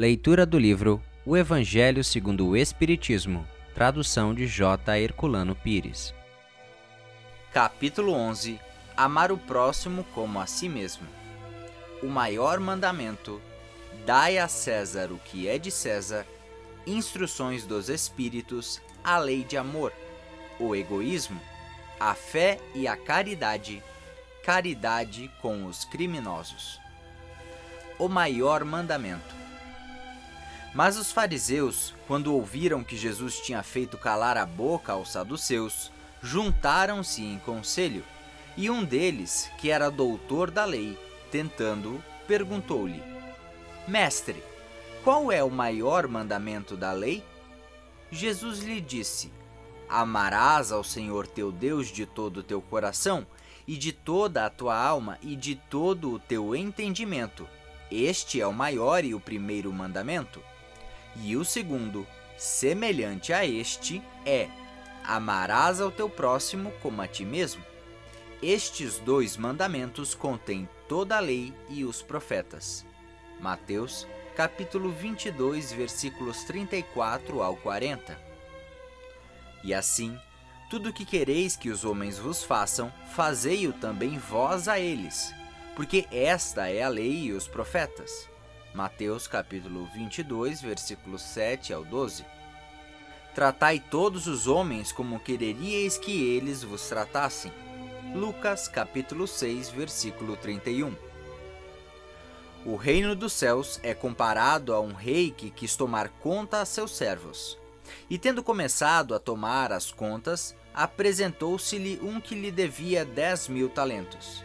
Leitura do livro O Evangelho segundo o Espiritismo, tradução de J. Herculano Pires. Capítulo 11 Amar o próximo como a si mesmo. O maior mandamento: Dai a César o que é de César, instruções dos Espíritos, a lei de amor, o egoísmo, a fé e a caridade, caridade com os criminosos. O maior mandamento. Mas os fariseus, quando ouviram que Jesus tinha feito calar a boca aos saduceus, juntaram-se em conselho, e um deles, que era doutor da lei, tentando, perguntou-lhe: Mestre, qual é o maior mandamento da lei? Jesus lhe disse: Amarás ao Senhor teu Deus de todo o teu coração, e de toda a tua alma, e de todo o teu entendimento. Este é o maior e o primeiro mandamento. E o segundo, semelhante a este, é: Amarás ao teu próximo como a ti mesmo. Estes dois mandamentos contêm toda a lei e os profetas. Mateus, capítulo 22, versículos 34 ao 40. E assim, tudo o que quereis que os homens vos façam, fazei-o também vós a eles, porque esta é a lei e os profetas. Mateus capítulo 22, versículos 7 ao 12. Tratai todos os homens como quereríeis que eles vos tratassem. Lucas capítulo 6, versículo 31. O reino dos céus é comparado a um rei que quis tomar conta a seus servos. E tendo começado a tomar as contas, apresentou-se-lhe um que lhe devia dez mil talentos.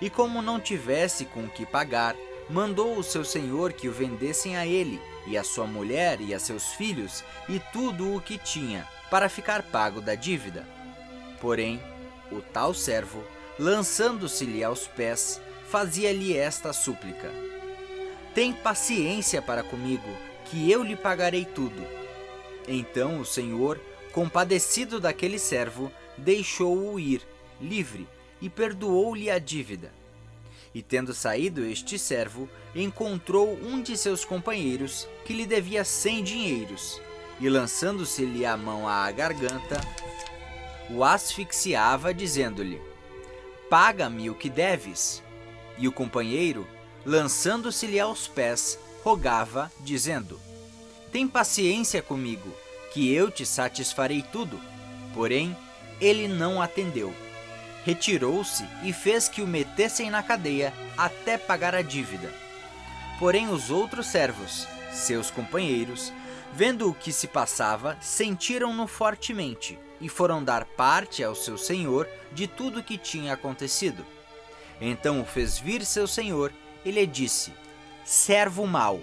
E como não tivesse com que pagar, mandou o seu senhor que o vendessem a ele, e a sua mulher e a seus filhos, e tudo o que tinha, para ficar pago da dívida. Porém, o tal servo, lançando-se-lhe aos pés, fazia-lhe esta súplica: Tem paciência para comigo, que eu lhe pagarei tudo. Então o senhor, compadecido daquele servo, deixou-o ir, livre, e perdoou-lhe a dívida. E tendo saído este servo, encontrou um de seus companheiros que lhe devia cem dinheiros, e lançando-se-lhe a mão à garganta, o asfixiava, dizendo-lhe: Paga-me o que deves. E o companheiro, lançando-se-lhe aos pés, rogava, dizendo: Tem paciência comigo, que eu te satisfarei tudo. Porém, ele não atendeu retirou-se e fez que o metessem na cadeia até pagar a dívida. Porém, os outros servos, seus companheiros, vendo o que se passava, sentiram-no fortemente e foram dar parte ao seu senhor de tudo o que tinha acontecido. Então o fez vir seu senhor e lhe disse: Servo mau,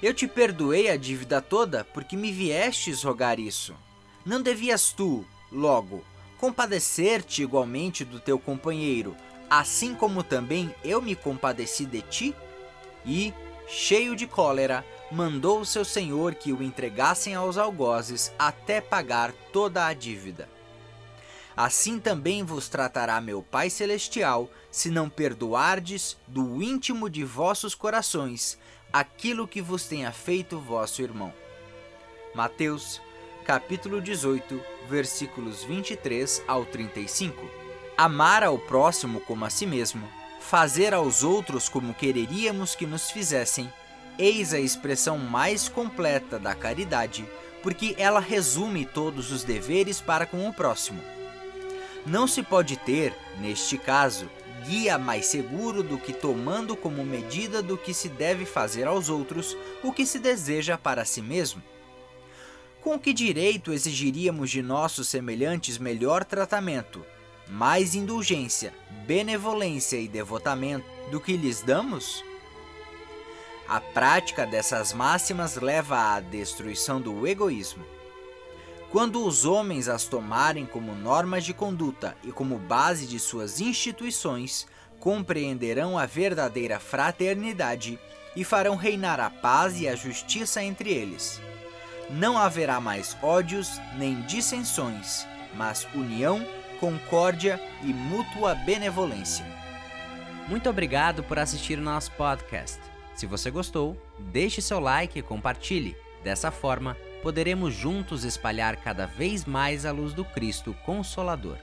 eu te perdoei a dívida toda porque me viestes rogar isso. Não devias tu, logo, compadecer-te igualmente do teu companheiro, assim como também eu me compadeci de ti? E, cheio de cólera, mandou o seu senhor que o entregassem aos algozes até pagar toda a dívida. Assim também vos tratará meu Pai Celestial, se não perdoardes do íntimo de vossos corações aquilo que vos tenha feito vosso irmão. Mateus capítulo 18, versículos 23 ao 35. Amar ao próximo como a si mesmo, fazer aos outros como quereríamos que nos fizessem, eis a expressão mais completa da caridade, porque ela resume todos os deveres para com o próximo. Não se pode ter, neste caso, guia mais seguro do que tomando como medida do que se deve fazer aos outros o que se deseja para si mesmo. Com que direito exigiríamos de nossos semelhantes melhor tratamento, mais indulgência, benevolência e devotamento do que lhes damos? A prática dessas máximas leva à destruição do egoísmo. Quando os homens as tomarem como normas de conduta e como base de suas instituições, compreenderão a verdadeira fraternidade e farão reinar a paz e a justiça entre eles não haverá mais ódios nem dissensões, mas união, concórdia e mútua benevolência. Muito obrigado por assistir o nosso podcast. Se você gostou, deixe seu like e compartilhe. Dessa forma, poderemos juntos espalhar cada vez mais a luz do Cristo Consolador.